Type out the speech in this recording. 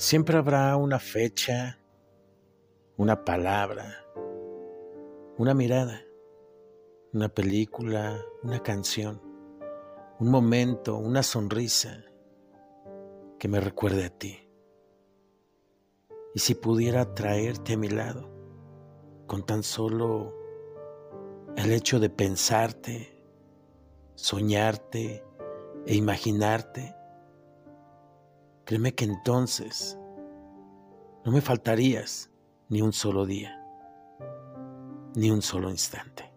Siempre habrá una fecha, una palabra, una mirada, una película, una canción, un momento, una sonrisa que me recuerde a ti. Y si pudiera traerte a mi lado, con tan solo el hecho de pensarte, soñarte e imaginarte, Créeme que entonces no me faltarías ni un solo día, ni un solo instante.